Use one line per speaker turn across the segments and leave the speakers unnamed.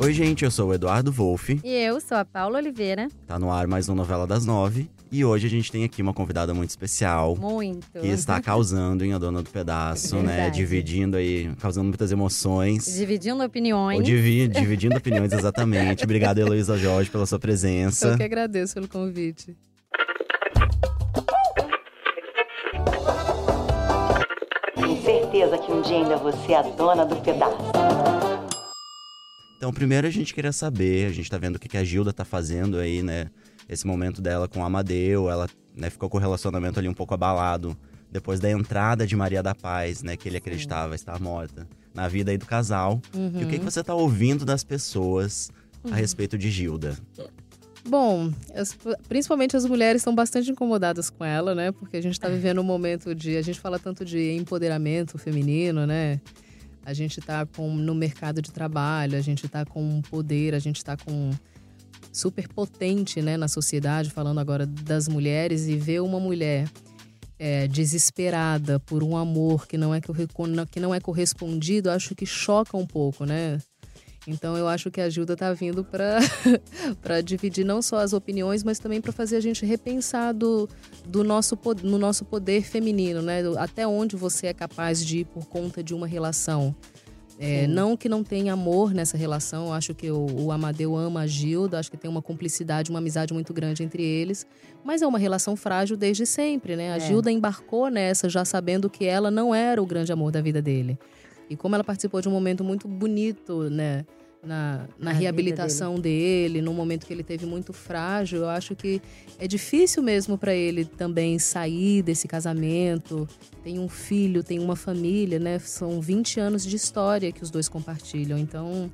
Oi, gente, eu sou o Eduardo Wolff.
E eu sou a Paula Oliveira.
Tá no ar mais uma novela das nove. E hoje a gente tem aqui uma convidada muito especial.
Muito.
Que está causando em A Dona do Pedaço, né? Dividindo aí, causando muitas emoções.
Dividindo opiniões.
Ou divi- dividindo opiniões, exatamente. Obrigado, Heloísa Jorge, pela sua presença.
Eu que agradeço pelo convite.
Tenho certeza que um dia ainda você é a dona do pedaço.
Então, primeiro a gente queria saber, a gente tá vendo o que que a Gilda tá fazendo aí, né? Esse momento dela com o Amadeu, ela né, ficou com o relacionamento ali um pouco abalado. Depois da entrada de Maria da Paz, né? Que ele acreditava estar morta. Na vida aí do casal. E o que, que você tá ouvindo das pessoas a respeito de Gilda?
Bom, as- principalmente as mulheres estão bastante incomodadas com ela, né? Porque a gente está vivendo um momento de. A gente fala tanto de empoderamento feminino, né? A gente está no mercado de trabalho, a gente está com poder, a gente está com super potente né, na sociedade, falando agora das mulheres, e ver uma mulher é, desesperada por um amor que não é, que não é correspondido, acho que choca um pouco, né? Então eu acho que a Gilda tá vindo para dividir não só as opiniões, mas também para fazer a gente repensar do, do nosso, no nosso poder feminino, né? Até onde você é capaz de ir por conta de uma relação. É, não que não tenha amor nessa relação, eu acho que o, o Amadeu ama a Gilda, acho que tem uma cumplicidade, uma amizade muito grande entre eles, mas é uma relação frágil desde sempre, né? A
É.
Gilda embarcou nessa já sabendo que ela não era o grande amor da vida dele. E como ela participou de um momento muito bonito, né? Na, na reabilitação dele, num momento que ele teve muito frágil, eu acho que é difícil mesmo para ele também sair desse casamento. Tem um filho, tem uma família, né? São 20 anos de história que os dois compartilham. Então,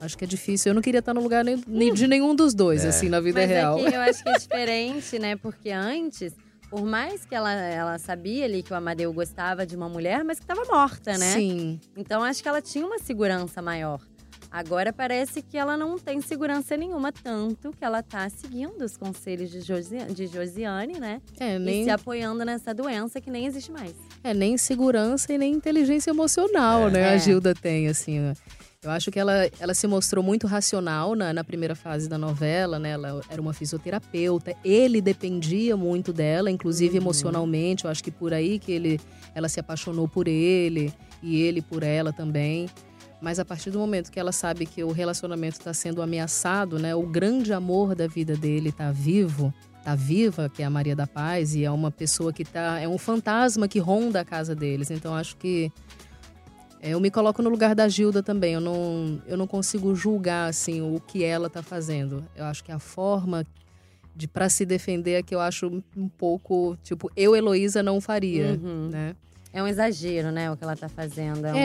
acho que é difícil. Eu não queria estar no lugar nem, nem de nenhum dos dois,
É.
assim, na vida
Mas
real.
é eu acho que é diferente, né? Porque antes, por mais que ela, ela sabia ali que o Amadeu gostava de uma mulher, mas que estava morta, né?
Sim.
Então acho que ela tinha uma segurança maior. Agora parece que ela não tem segurança nenhuma, tanto que ela tá seguindo os conselhos de, Josi de Josiane, né?
É,
E
nem,
se apoiando nessa doença que nem existe mais.
é, nem segurança e nem inteligência emocional,
É.
né?
É.
A Gilda tem, assim. Eu acho que ela, ela se mostrou muito racional na, na primeira fase da novela, né? Ela era uma fisioterapeuta. Ele dependia muito dela, inclusive
Uhum.
emocionalmente. Eu acho que por aí que ele, ela se apaixonou por ele e ele por ela também. Mas a partir do momento que ela sabe que o relacionamento está sendo ameaçado, né? O grande amor da vida dele está vivo, tá viva, que é a Maria da Paz, e é uma pessoa que tá. É um fantasma que ronda a casa deles. Então acho que. É, eu me coloco no lugar da Gilda também. Eu não, eu não consigo julgar assim o que ela tá fazendo. Eu acho que a forma de para se defender é que eu acho um pouco tipo eu Heloísa não faria,
Uhum.
né?
É um exagero, né? O que ela tá fazendo. É, uma...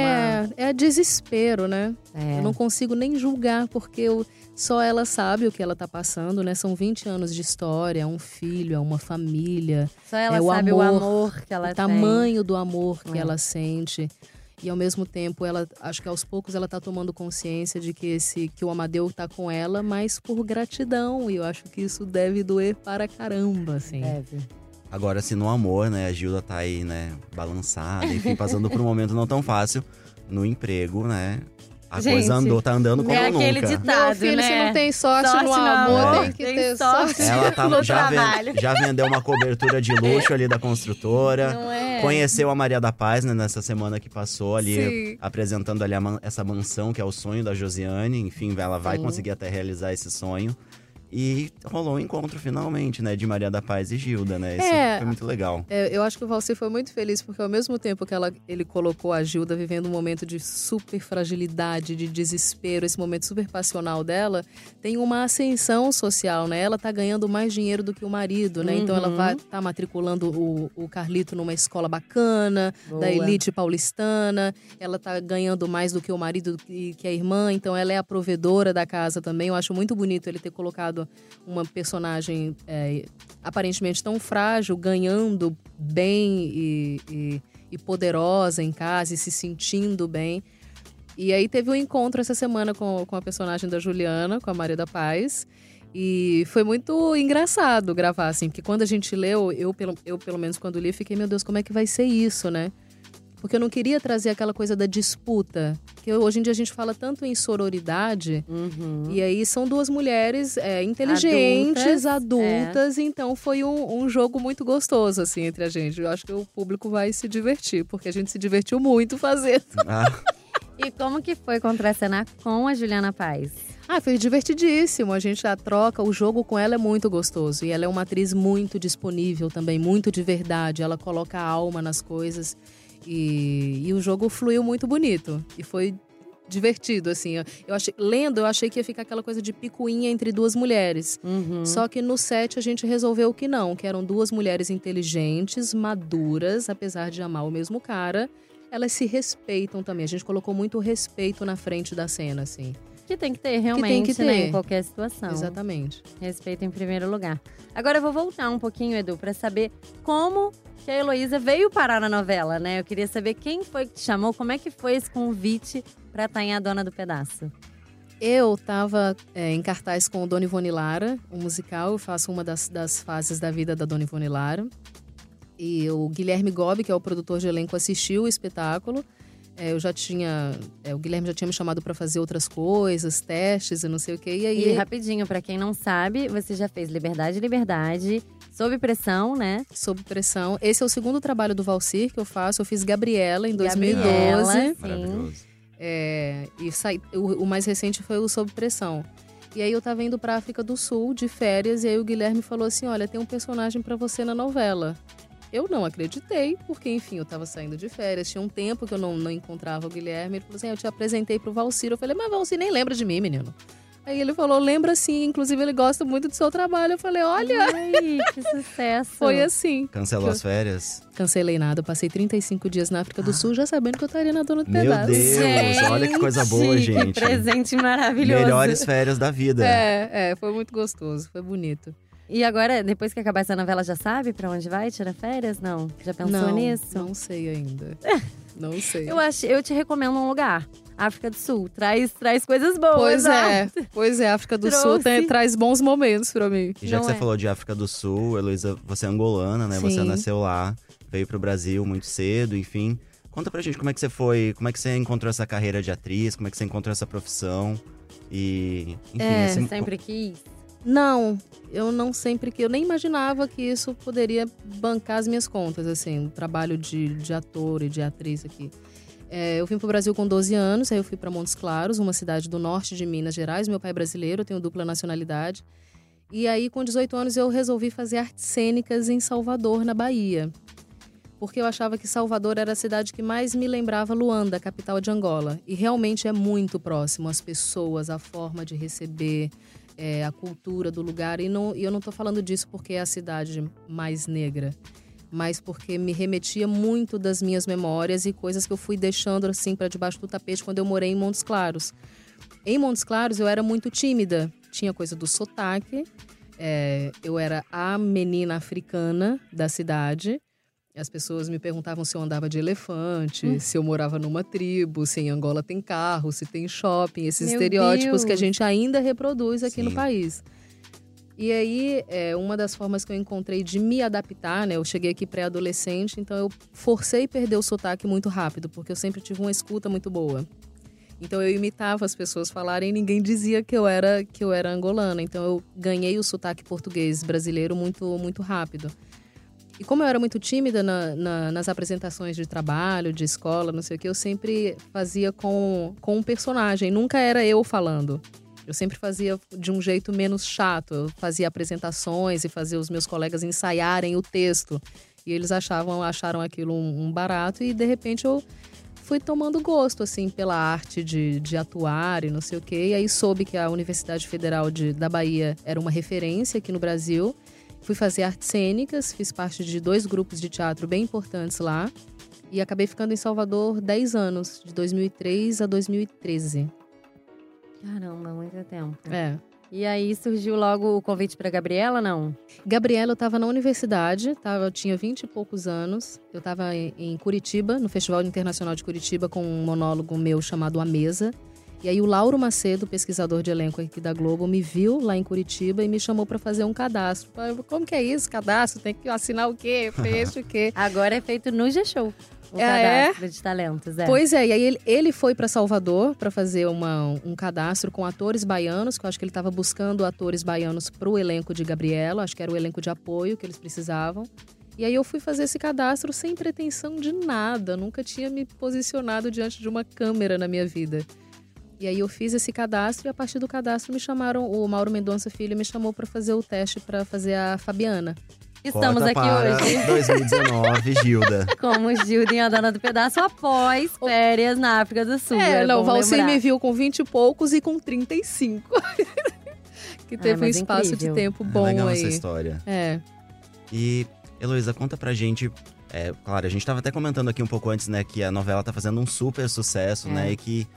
É, é desespero, né?
É.
Eu não consigo nem julgar, porque eu- só ela sabe o que ela tá passando, né? São 20 anos de história, é um filho, é uma família,
Só ela
é o
sabe o
amor,
amor que ela
o
tem.
tamanho do amor que
É.
ela sente. E ao mesmo tempo, ela acho que aos poucos ela tá tomando consciência de que esse que o Amadeu tá com ela, mas por gratidão. E eu acho que isso deve doer para caramba, assim.
Deve.
Agora, se no amor, né, a Gilda tá aí, né, balançada, enfim, passando por um momento não tão fácil no emprego, né? A
Gente,
coisa andou, tá andando como
é aquele
nunca.
ditado,
Meu filho,
né?
se não tem sorte,
Sorte
no
no
amor,
amor,
tem que
tem
ter
sorte.
sorte.
Ela tá,
no
já,
trabalho.
já vendeu uma cobertura de luxo ali da construtora.
Não é?
Conheceu a Maria da Paz, né, nessa semana que passou ali,
Sim.
apresentando ali a man- essa mansão, que é o sonho da Josiane. Enfim, ela vai
Sim.
conseguir até realizar esse sonho. E rolou o encontro finalmente, né, de Maria da Paz e Gilda, né? Isso
É.
foi muito legal.
É, eu acho que o Valci foi muito feliz, porque ao mesmo tempo que ela, ele colocou a Gilda vivendo um momento de super fragilidade, de desespero, esse momento super passional dela, tem uma ascensão social, né? Ela tá ganhando mais dinheiro do que o marido, né? Então ela
Uhum.
vai tá matriculando o, o Carlito numa escola bacana,
Boa.
da elite paulistana. Ela tá ganhando mais do que o marido e que a irmã, então ela é a provedora da casa também. Eu acho muito bonito ele ter colocado uma personagem é, aparentemente tão frágil, ganhando bem e, e- e poderosa em casa e se sentindo bem. E aí teve um encontro essa semana com, com a personagem da Juliana, com a Maria da Paz. E foi muito engraçado gravar, assim, porque quando a gente leu, eu pelo, eu pelo menos quando li, fiquei, meu Deus, como é que vai ser isso, né? Porque eu não queria trazer aquela coisa da disputa. Que hoje em dia a gente fala tanto em sororidade,
Uhum.
e aí são duas mulheres é, inteligentes,
Adultas, é.
adultas, então foi um, um jogo muito gostoso, assim, entre a gente. Eu acho que o público vai se divertir, porque a gente se divertiu muito fazendo.
Ah,
E como que foi contracenar com a Juliana Paz?
Ah, foi divertidíssimo. A gente a troca, o jogo com ela é muito gostoso. E ela é uma atriz muito disponível também, muito de verdade. Ela coloca a alma nas coisas. E, e o jogo fluiu muito bonito. E foi divertido, assim. Eu achei, lendo, eu achei que ia ficar aquela coisa de picuinha entre duas mulheres.
Uhum.
Só que no set a gente resolveu que não, que eram duas mulheres inteligentes, maduras, apesar de amar o mesmo cara. Elas se respeitam também. A gente colocou muito respeito na frente da cena, assim.
Que tem que ter, realmente,
que
né?
ter.
Em qualquer situação.
Exatamente.
Respeito em primeiro lugar. Agora eu vou voltar um pouquinho, Edu, pra saber como que a Heloísa veio parar na novela, né? Eu queria saber quem foi que te chamou, como é que foi esse convite pra estar em A Dona do Pedaço.
Eu estava em cartaz com o Dona Ivone Lara, um musical. Eu faço uma das, das fases da vida da Dona Ivone Lara. E o Guilherme Gobi, que é o produtor de elenco, assistiu o espetáculo. É, eu já tinha. é, o Guilherme já tinha me chamado para fazer outras coisas, testes e não sei o quê. E aí.
E rapidinho, pra quem não sabe, você já fez Liberdade, Liberdade, Sob Pressão, né?
Sob pressão. Esse é o segundo trabalho do Valcir que eu faço. Eu fiz Gabriela em 2012.
Gabriela, sim.
maravilhoso.
É, e saí, o, o mais recente foi o Sob Pressão. E aí eu tava indo pra África do Sul de férias e aí o Guilherme falou assim: "Olha, tem um personagem pra você na novela". Eu não acreditei, porque enfim, eu tava saindo de férias, tinha um tempo que eu não, não encontrava o Guilherme. Ele falou assim: "Eu te apresentei pro Valcir". Eu falei: "Mas Valcir nem lembra de mim, menino". Aí ele falou: "Lembra sim, inclusive ele gosta muito do seu trabalho". Eu falei: "Olha,
Ai, que sucesso.
foi assim".
Cancelou as férias?
Cancelei nada, eu passei 35 dias na África do Sul já sabendo que eu estaria na Dona do
Meu
Pedaço.
Deus, olha que coisa boa,
Que
gente.
presente maravilhoso.
Melhores férias da vida.
É, é, foi muito gostoso, foi bonito.
E agora, depois que acabar essa novela, já sabe pra onde vai tirar férias? Não? Já pensou
não,
nisso?
Não sei ainda. não sei.
Eu, acho, eu te recomendo um lugar. África do Sul. Traz, traz coisas boas.
Pois é, pois é, a África do
Trouxe.
Sul tem- traz bons momentos pra mim.
E já
Não
que você
é.
falou de África do Sul, Heloísa, você é angolana, né? Você
Sim.
nasceu lá, veio pro Brasil muito cedo, enfim. Conta pra gente como é que você foi, como é que você encontrou essa carreira de atriz, como é que você encontrou essa profissão e, enfim,
É,
esse-
Sempre quis.
Não, eu não sempre que. Eu nem imaginava que isso poderia bancar as minhas contas, assim, o trabalho de, de ator e de atriz aqui. É, eu vim pro Brasil com 12 anos, aí eu fui para Montes Claros, uma cidade do norte de Minas Gerais. Meu pai é brasileiro, eu tenho dupla nacionalidade. E aí, com 18 anos, eu resolvi fazer artes cênicas em Salvador, na Bahia. Porque eu achava que Salvador era a cidade que mais me lembrava Luanda, capital de Angola. E realmente é muito próximo, as pessoas, a forma de receber, é, a cultura do lugar. E, não, eu não estou falando disso porque é a cidade mais negra, mas porque me remetia muito das minhas memórias e coisas que eu fui deixando assim para debaixo do tapete quando eu morei em Montes Claros. Em Montes Claros eu era muito tímida, tinha coisa do sotaque, é, eu era a menina africana da cidade. As pessoas me perguntavam se eu andava de elefante, se eu morava numa tribo, se em Angola tem carro, se tem shopping, esses
Meu
estereótipos que a
Deus.
gente ainda reproduz aqui no
Sim.
país. E aí, é, uma das formas que eu encontrei de me adaptar, né? Eu cheguei aqui pré-adolescente, então eu forcei perder o sotaque muito rápido, porque eu sempre tive uma escuta muito boa. Então eu imitava as pessoas falarem e ninguém dizia que eu era que eu era angolana. Então eu ganhei o sotaque português brasileiro muito muito rápido. E como eu era muito tímida na- na- nas apresentações de trabalho, de escola, não sei o que, eu sempre fazia com, com um personagem. Nunca era eu falando. Eu sempre fazia de um jeito menos chato. Eu fazia apresentações e fazia os meus colegas ensaiarem o texto. E eles achavam, acharam aquilo um, um barato e de repente eu fui tomando gosto, assim, pela arte de, de atuar e não sei o quê. E aí soube que a Universidade Federal de, da Bahia era uma referência aqui no Brasil. Fui fazer artes cênicas, fiz parte de dois grupos de teatro bem importantes lá. E acabei ficando em Salvador 10 anos, de 2003 a 2013.
Caramba, muito tempo.
É.
E aí surgiu logo o convite pra Gabriela, não?
Gabriela, eu estava na universidade, tava, eu tinha 20 e poucos anos. Eu estava em Curitiba, no Festival Internacional de Curitiba, com um monólogo meu chamado A Mesa. E aí o Lauro Macedo, pesquisador de elenco aqui da Globo, me viu lá em Curitiba e me chamou para fazer um cadastro. Falei, Como que é isso? Cadastro? Tem que assinar o quê? Preenche o quê?
Agora é feito no G-Show. O
é?
cadastro de talentos, é.
Pois é, e aí ele, ele foi para Salvador para fazer uma, um cadastro com atores baianos, que eu acho que ele estava buscando atores baianos para o elenco de Gabriela, acho que era o elenco de apoio que eles precisavam. E aí eu fui fazer esse cadastro sem pretensão de nada, nunca tinha me posicionado diante de uma câmera na minha vida. E aí eu fiz esse cadastro e a partir do cadastro me chamaram, o Mauro Mendonça Filho me chamou para fazer o teste para fazer a Fabiana.
Estamos
Cota
aqui
para
hoje
2019, Gilda.
como Gilda em A Dona do Pedaço após férias na África do Sul.
É, não, o
bom
Valci me viu com 20 e poucos e com 35. que teve um
mas
espaço
incrível.
de tempo bom
Legal
aí.
essa história.
É.
E, Heloísa, conta pra gente. É, claro, a gente tava até comentando aqui um pouco antes, né, que a novela tá fazendo um super sucesso,
É.
né, e que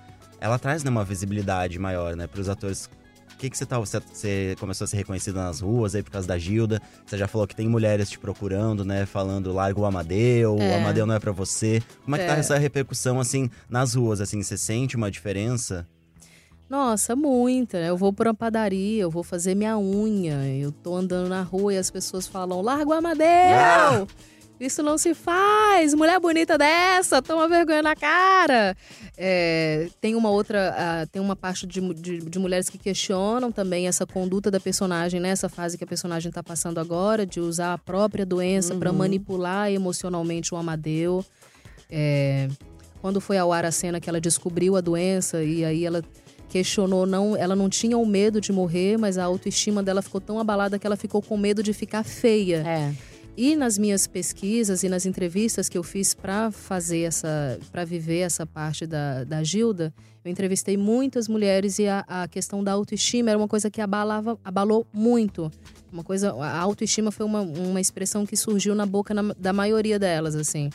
ela traz, né, uma visibilidade maior, né, pros atores. O que que você tá, você, você começou a ser reconhecida nas ruas aí por causa da Gilda? Você já falou que tem mulheres te procurando, né, falando larga o Amadeu, o
É.
Amadeu não é pra você. Como é que tá
É.
essa repercussão, assim, nas ruas, assim, você sente uma diferença?
Nossa, muita. Eu vou pra uma padaria, eu vou fazer minha unha, eu tô andando na rua e as pessoas falam: larga o Amadeu!
Ah!
Isso não se faz! Mulher bonita dessa, toma vergonha na cara! É, tem uma outra, ah, tem uma parte de, de, de mulheres que questionam também essa conduta da personagem, né? Essa fase que a personagem tá passando agora, de usar a própria doença
Uhum.
manipular emocionalmente o Amadeu. É, quando foi ao ar a cena que ela descobriu a doença e aí ela questionou, não, ela não tinha o medo de morrer, mas a autoestima dela ficou tão abalada que ela ficou com medo de ficar feia.
É.
E nas minhas pesquisas e nas entrevistas que eu fiz para fazer essa, para viver essa parte da, da Gilda, eu entrevistei muitas mulheres e a, a questão da autoestima era uma coisa que abalava, abalou muito. Uma coisa, a autoestima foi uma, uma expressão que surgiu na boca na- da maioria delas, assim.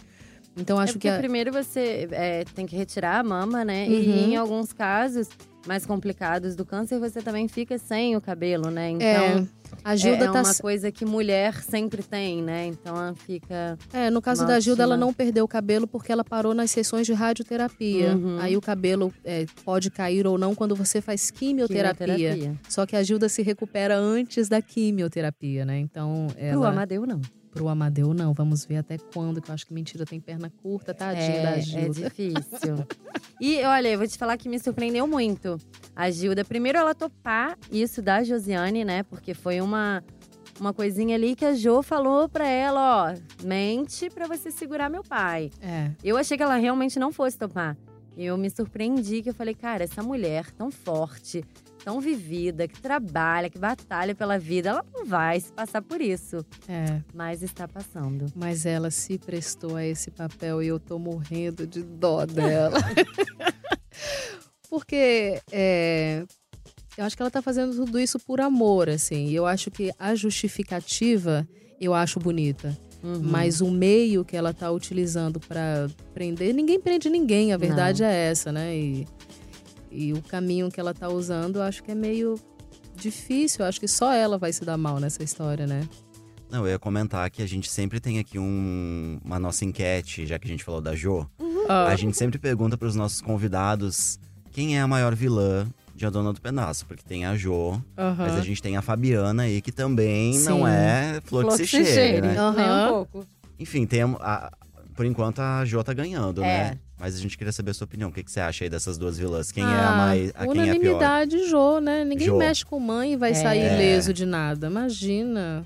Então
É
acho
porque
que a,
primeiro você é, tem que retirar a mama, né?
Uhum.
E em alguns casos mais complicados do câncer, você também fica sem o cabelo, né? Então,
é, a Gilda
é, é
tá
uma coisa que mulher sempre tem, né? Então ela fica.
É, no caso da Gilda, ela não perdeu o cabelo porque ela parou nas sessões de radioterapia.
Uhum.
Aí o cabelo é, pode cair ou não quando você faz quimioterapia.
quimioterapia.
Só que a Gilda se recupera antes da quimioterapia, né? Então,
Pro
ela...
Amadeu, não.
Pro Amadeu, não. Vamos ver até quando, que eu acho que mentira tem perna curta, tadinha
É,
da
é
Gilda.
difícil. e olha, eu vou te falar que me surpreendeu muito. A Gilda, primeiro ela topar isso da Josiane, né? Porque foi uma, uma coisinha ali que a Jo falou pra ela, ó, mente pra você segurar meu pai.
É.
Eu achei que ela realmente não fosse topar. E eu me surpreendi que eu falei, cara, essa mulher tão forte, tão vivida, que trabalha, que batalha pela vida, ela não vai se passar por isso.
É,
Mas está passando.
mas ela se prestou a esse papel e eu tô morrendo de dó dela. Porque é, eu acho que ela tá fazendo tudo isso por amor, assim. E eu acho que a justificativa eu acho bonita.
Uhum.
Mas o meio que ela tá utilizando pra prender, ninguém prende ninguém, a verdade é essa, né? E, e o caminho que ela tá usando, eu acho que é meio difícil. Eu acho que só ela vai se dar mal nessa história, né?
Não, eu ia comentar que a gente sempre tem aqui um, uma nossa enquete, já que a gente falou da Jo.
Ah,
A gente sempre pergunta pros nossos convidados quem é a maior vilã de A Dona do Pedaço. Porque tem a Jo,
aham.
mas a gente tem a Fabiana aí, que também
Sim.
não é flor, que se cheire, né?
Aham.
Nem um pouco.
Enfim, tem a, a- por enquanto a Jo tá ganhando,
É.
né? Mas a gente queria saber a sua opinião. O que, que você acha aí dessas duas vilãs? Quem é
Ah,
a mais. A quem é a pior?
Unanimidade, Jô, né? Ninguém
Jô.
mexe com mãe e vai
É.
sair ileso de nada. Imagina.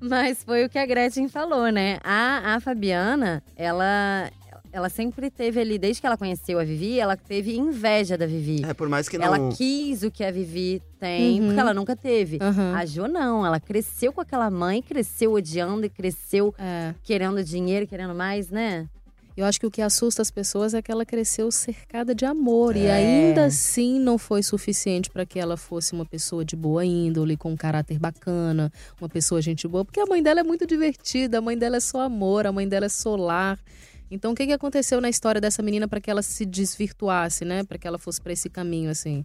Mas foi o que a Gretchen falou, né? A, a Fabiana, ela, ela sempre teve ali, desde que ela conheceu a Vivi, ela teve inveja da Vivi.
É, por mais que não.
Ela quis o que a Vivi tem,
Uhum.
porque ela nunca teve.
Aham.
A Jo não, ela cresceu com aquela mãe, cresceu odiando e cresceu
É.
querendo dinheiro, querendo mais, né?
Eu acho que o que assusta as pessoas é que ela cresceu cercada de amor. E
É.
ainda assim não foi suficiente para que ela fosse uma pessoa de boa índole, com um caráter bacana, uma pessoa gente boa. Porque a mãe dela é muito divertida, a mãe dela é só amor, a mãe dela é solar. Então o que, que aconteceu na história dessa menina para que ela se desvirtuasse, né? Para que ela fosse para esse caminho, assim?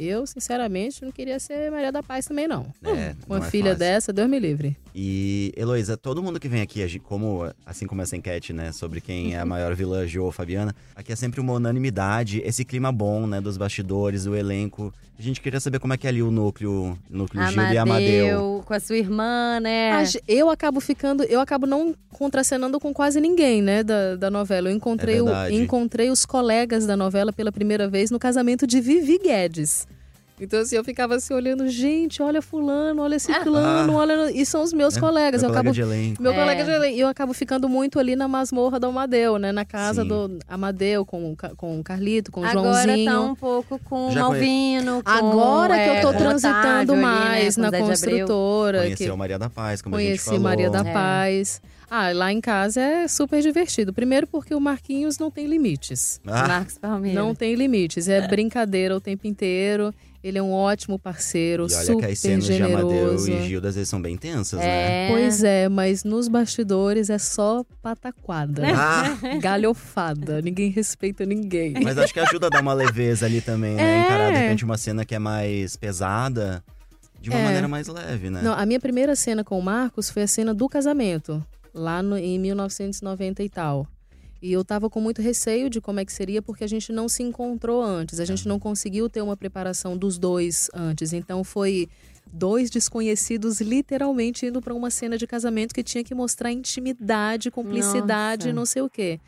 Eu, sinceramente, não queria ser Maria da Paz também, não.
É,
Uma
não é
filha
fácil.
dessa, Deus me livre.
E, Heloísa, todo mundo que vem aqui, como, assim como essa enquete, né, sobre quem é a maior vilã, Jo ou Fabiana, aqui é sempre uma unanimidade, esse clima bom, né, dos bastidores, o elenco. A gente queria saber como é que é ali o núcleo, núcleo Gilda e Amadeu.
com a sua irmã, né?
Eu acabo ficando, eu acabo não contracenando com quase ninguém, né, da, da novela. Eu encontrei,
É
o- encontrei os colegas da novela pela primeira vez no casamento de Vivi Guedes. Então, assim, eu ficava assim olhando, gente, olha fulano, olha ciclano, olha... E são os meus
É,
colegas.
Meu
eu
colega
acabo
de elenco.
Meu
É.
colega de elenco. E eu acabo ficando muito ali na masmorra do Amadeu, né? Na casa
Sim.
do Amadeu, com, com o Carlito, com o
Agora
Joãozinho.
tá um pouco com o
Já
Malvino, com,
Agora que eu
é,
tô
o
transitando
Otávio ali,
mais
né,
na construtora.
Conheceu
que
Maria da Paz, como a gente
conheci
falou.
Maria da
É.
Ah, lá em casa é super divertido. Primeiro porque o Marquinhos não tem limites.
Ah,
Marcos Palmeira.
Não tem limites. É brincadeira o tempo inteiro. Ele é um ótimo parceiro,
e olha
super
que as cenas de Amadeu
generoso.
e Gilda, às vezes são bem tensas, né?
É.
Pois é, mas nos bastidores é só pataquada.
Ah,
Galhofada. Ninguém respeita ninguém.
mas acho que ajuda a dar uma leveza ali também, né?
É.
Encarar, de repente, uma cena que é mais pesada, de uma
É.
maneira mais leve, né?
Não, a minha primeira cena com o Marcos foi a cena do casamento, lá no- em 1990 e tal. E eu tava com muito receio de como é que seria, porque a gente não se encontrou antes. A gente não conseguiu ter uma preparação dos dois antes. Então foi dois desconhecidos literalmente indo para uma cena de casamento que tinha que mostrar intimidade, cumplicidade,
Nossa.
não sei o quê.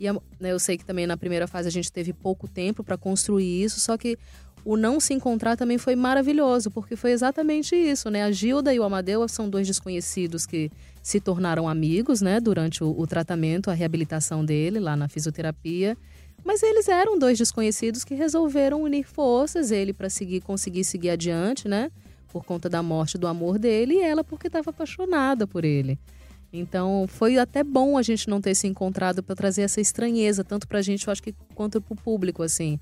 E né, eu sei que também na primeira fase a gente teve pouco tempo para construir isso, só que o não se encontrar também foi maravilhoso, porque foi exatamente isso, né? A Gilda e o Amadeu são dois desconhecidos que se tornaram amigos, né, durante o, o tratamento, a reabilitação dele lá na fisioterapia. Mas eles eram dois desconhecidos que resolveram unir forças, ele para seguir conseguir seguir adiante, né? Por conta da morte do amor dele e ela porque estava apaixonada por ele. Então, foi até bom a gente não ter se encontrado para trazer essa estranheza, tanto pra gente, eu acho que quanto pro público, assim.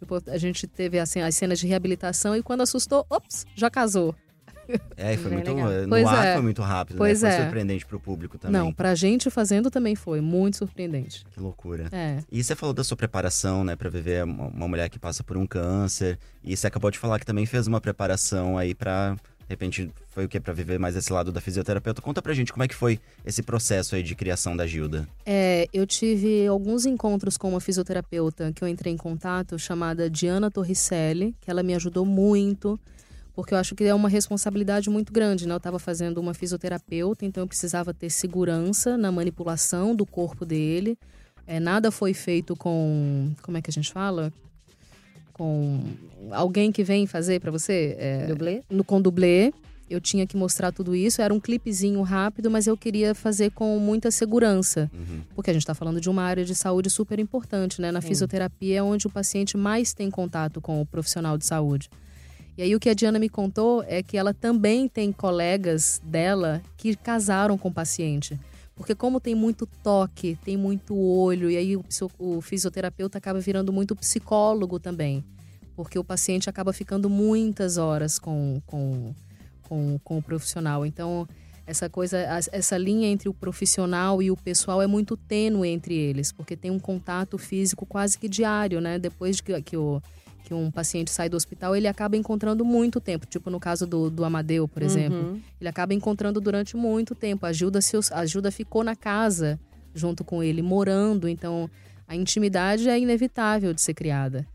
Tipo, a gente teve assim, as cenas de reabilitação e quando assustou, ops, já casou.
É, e foi
Bem
muito.
legal.
No
Pois
ar
é.
foi muito rápido,
Pois
né? Foi
é.
surpreendente pro público também.
Não, pra gente fazendo também foi muito surpreendente.
Que loucura.
É.
E você falou da sua preparação, né, pra viver uma, uma mulher que passa por um câncer. E você acabou de falar que também fez uma preparação aí pra. Repente, foi o quê? Pra viver mais esse lado da fisioterapeuta. Conta pra gente como é que foi esse processo aí de criação da Gilda.
É, eu tive alguns encontros com uma fisioterapeuta que eu entrei em contato, chamada Diana Torricelli, que ela me ajudou muito, porque eu acho que é uma responsabilidade muito grande, né? Eu estava fazendo uma fisioterapeuta, então eu precisava ter segurança na manipulação do corpo dele. É, nada foi feito com. Como é que a gente fala? Com alguém que vem fazer para você? É,
Dublê?
no com dublê. Eu tinha que mostrar tudo isso. Era um clipezinho rápido, mas eu queria fazer com muita segurança.
Uhum.
Porque a gente está falando de uma área de saúde super importante, né? Na
Sim.
fisioterapia é onde o paciente mais tem contato com o profissional de saúde. E aí o que a Diana me contou é que ela também tem colegas dela que casaram com o paciente. Porque como tem muito toque, tem muito olho, e aí o, o fisioterapeuta acaba virando muito psicólogo também. Porque o paciente acaba ficando muitas horas com, com, com, com o profissional. Então, essa coisa, essa linha entre o profissional e o pessoal é muito tênue entre eles, porque tem um contato físico quase que diário, né? Depois de que, que, o, que um paciente sai do hospital, ele acaba encontrando muito tempo. Tipo no caso do, do Amadeu, por exemplo.
Uhum.
Ele acaba encontrando durante muito tempo. A Gilda, se, a Gilda ficou na casa junto com ele, morando. Então, a intimidade é inevitável de ser criada.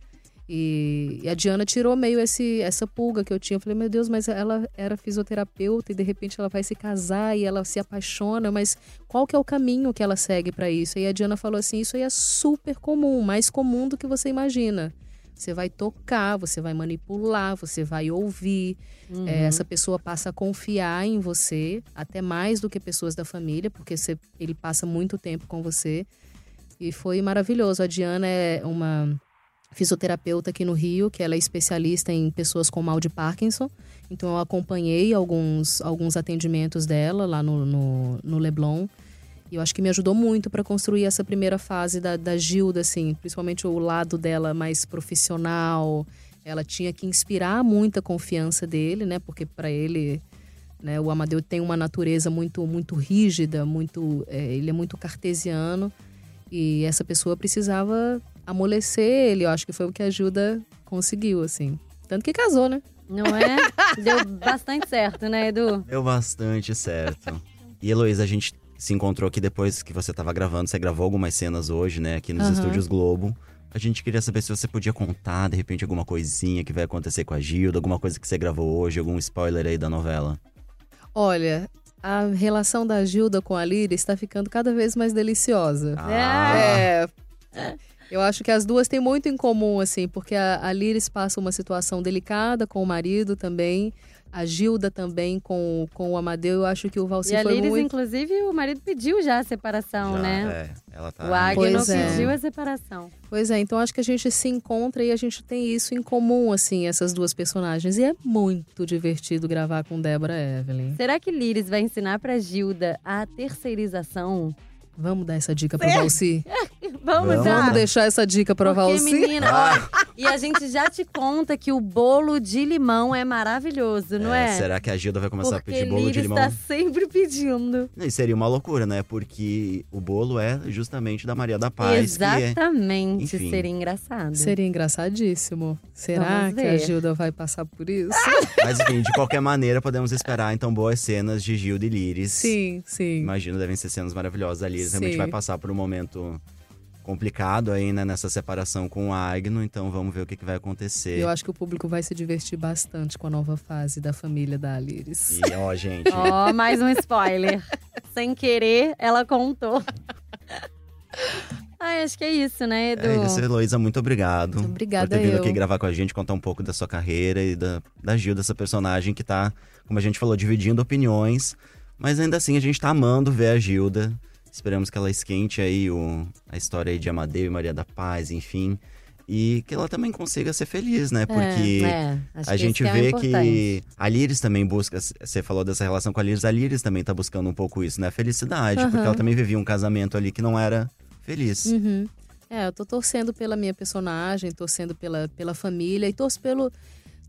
E, e a Diana tirou meio esse, essa pulga que eu tinha. Eu falei, meu Deus, mas ela era fisioterapeuta e de repente ela vai se casar e ela se apaixona, mas qual que é o caminho que ela segue para isso? E a Diana falou assim: isso aí é super comum, mais comum do que você imagina. Você vai tocar, você vai manipular, você vai ouvir.
Uhum.
É, essa pessoa passa a confiar em você, até mais do que pessoas da família, porque você- ele passa muito tempo com você. E foi maravilhoso. A Diana é uma fisioterapeuta aqui no Rio, que ela é especialista em pessoas com mal de Parkinson. Então eu acompanhei alguns, alguns atendimentos dela lá no, no, no Leblon. E eu acho que me ajudou muito para construir essa primeira fase da, da Gilda, assim, principalmente o lado dela mais profissional. Ela tinha que inspirar muita confiança dele, né? Porque para ele, né, o Amadeu tem uma natureza muito muito rígida, muito, é, ele é muito cartesiano. E essa pessoa precisava amolecer ele. Eu acho que foi o que a Gilda conseguiu, assim. Tanto que casou, né?
Não é? Deu bastante certo, né, Edu?
Deu bastante certo. E Heloísa, a gente se encontrou aqui depois que você estava gravando. Você gravou algumas cenas hoje, né, aqui nos
Aham.
estúdios Globo. A gente queria saber se você podia contar, de repente, alguma coisinha que vai acontecer com a Gilda, alguma coisa que você gravou hoje, algum spoiler aí da novela.
Olha, a relação da Gilda com a Líria está ficando cada vez mais deliciosa.
Ah,
É. Eu acho que as duas têm muito em comum, assim, porque a, a Liris passa uma situação delicada com o marido também. A Gilda também com, com o Amadeu. Eu acho que o Valci
E a
foi
Liris,
muito.
inclusive, o marido pediu já a separação,
já,
né?
É, ela tá.
O Agno
Pois é.
pediu a separação.
Pois é, então acho que a gente se encontra e a gente tem isso em comum, assim, essas duas personagens. E é muito divertido gravar com Débora Evelyn.
Será que Liris vai ensinar pra Gilda a terceirização?
Vamos dar essa dica pro Valci?
Vamos,
Vamos.
dar.
Vamos deixar essa dica pro
Porque,
Valci?
menina, ó, e a gente já te conta que o bolo de limão é maravilhoso, não é?
Será que a Gilda vai começar
Porque
a pedir bolo
Liris
de limão?
tá sempre pedindo.
E seria uma loucura, né? Porque o bolo é justamente da Maria da Paz, que é
Exatamente,
enfim.
seria engraçado.
Seria engraçadíssimo. Será que a. Gilda vai passar por isso?
Mas enfim, de qualquer maneira, podemos esperar então boas cenas de Gilda e Liris.
sim, sim.
Imagino, devem ser cenas maravilhosas. A Liris realmente
Sim.
vai passar por um momento complicado aí, né, nessa separação com o Agno, então vamos ver o que, que vai acontecer.
Eu acho que o público vai se divertir bastante com a nova fase da família da Aliris.
E ó, gente,
Ó, mais um spoiler. Sem querer, ela contou. Ai, acho que é isso, né, Edu?
é isso, Heloísa, muito obrigado.
Obrigada
por ter vindo
eu.
aqui gravar com a gente, contar um pouco da sua carreira e da, da Gilda, essa personagem que tá, como a gente falou, dividindo opiniões. Mas ainda assim, a gente tá amando ver a Gilda. Esperamos que ela esquente aí o, a história aí de Amadeu e Maria da Paz, enfim. E que ela também consiga ser feliz, né? Porque
É, acho
a gente
é
vê
importante.
que a Liris também busca. Você falou dessa relação com a Liris, a Liris também tá buscando um pouco isso, né? Felicidade. Porque
Aham.
ela também vivia um casamento ali que não era feliz.
Uhum. É, eu tô torcendo pela minha personagem, torcendo pela, pela família e torço pelo.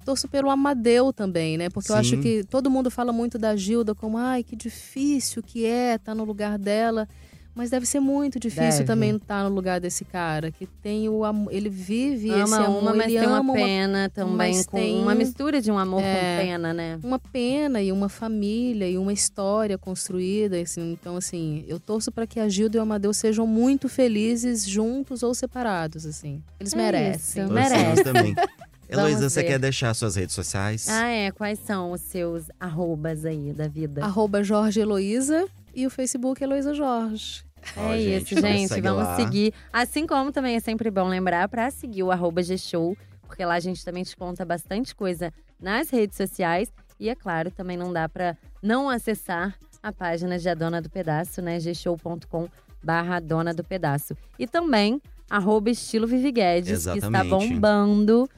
Torço pelo Amadeu também, né? Porque eu
Sim.
acho que todo mundo fala muito da Gilda como, ai, que difícil que é estar no lugar dela. Mas deve ser muito difícil
Deve.
também estar no lugar desse cara, que tem o amor. Ele vive esse
ama
amor,
uma, mas
ele
tem uma
ama uma
pena também,
mas
com
tem
uma mistura de um amor
É.
com pena, né?
uma pena e uma família e uma história construída. Assim, então, assim, eu torço para que a Gilda e o Amadeu sejam muito felizes juntos ou separados, assim. Eles
É
merecem.
isso,
Torcemos
merece.
também. Heloísa, você
ver.
quer deixar suas redes sociais?
Ah, é. Quais são os seus arrobas aí da vida?
Arroba Jorge Heloísa e o Facebook Heloísa Jorge.
Ó,
é
gente,
isso, gente.
segue
Vamos
lá.
seguir. Assim como também é sempre bom lembrar pra seguir o arroba G-Show, porque lá a gente também te conta bastante coisa nas redes sociais. E é claro, também não dá pra não acessar a página de A Dona do Pedaço, né? gshow.com barra Dona do Pedaço. E também arroba estilo Vivi Guedes, que está bombando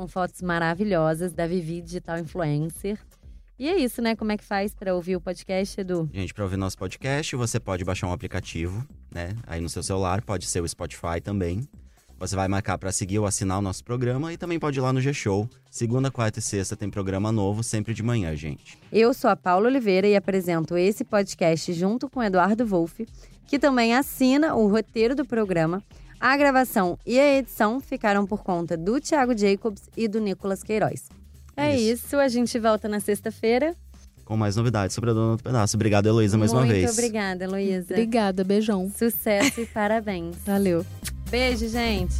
com fotos maravilhosas da Vivi Digital Influencer. E é isso, né? Como é que faz pra ouvir o podcast, Edu?
Gente, para ouvir nosso podcast, você pode baixar um aplicativo, né? Aí no seu celular, pode ser o Spotify também. Você vai marcar para seguir ou assinar o nosso programa e também pode ir lá no G-Show. Segunda, quarta e sexta tem programa novo, sempre de manhã, gente.
Eu sou a Paula Oliveira e apresento esse podcast junto com o Eduardo Wolff, que também assina o roteiro do programa. A gravação e a edição ficaram por conta do Thiago Jacobs e do Nicolas Queiroz. É
Isso.
isso, a gente volta na sexta-feira.
Com mais novidades sobre a Dona do Pedaço. Obrigado, Heloísa, mais uma
Muito
vez.
obrigada, Heloísa.
Obrigada, beijão.
Sucesso e parabéns.
Valeu.
Beijo, gente.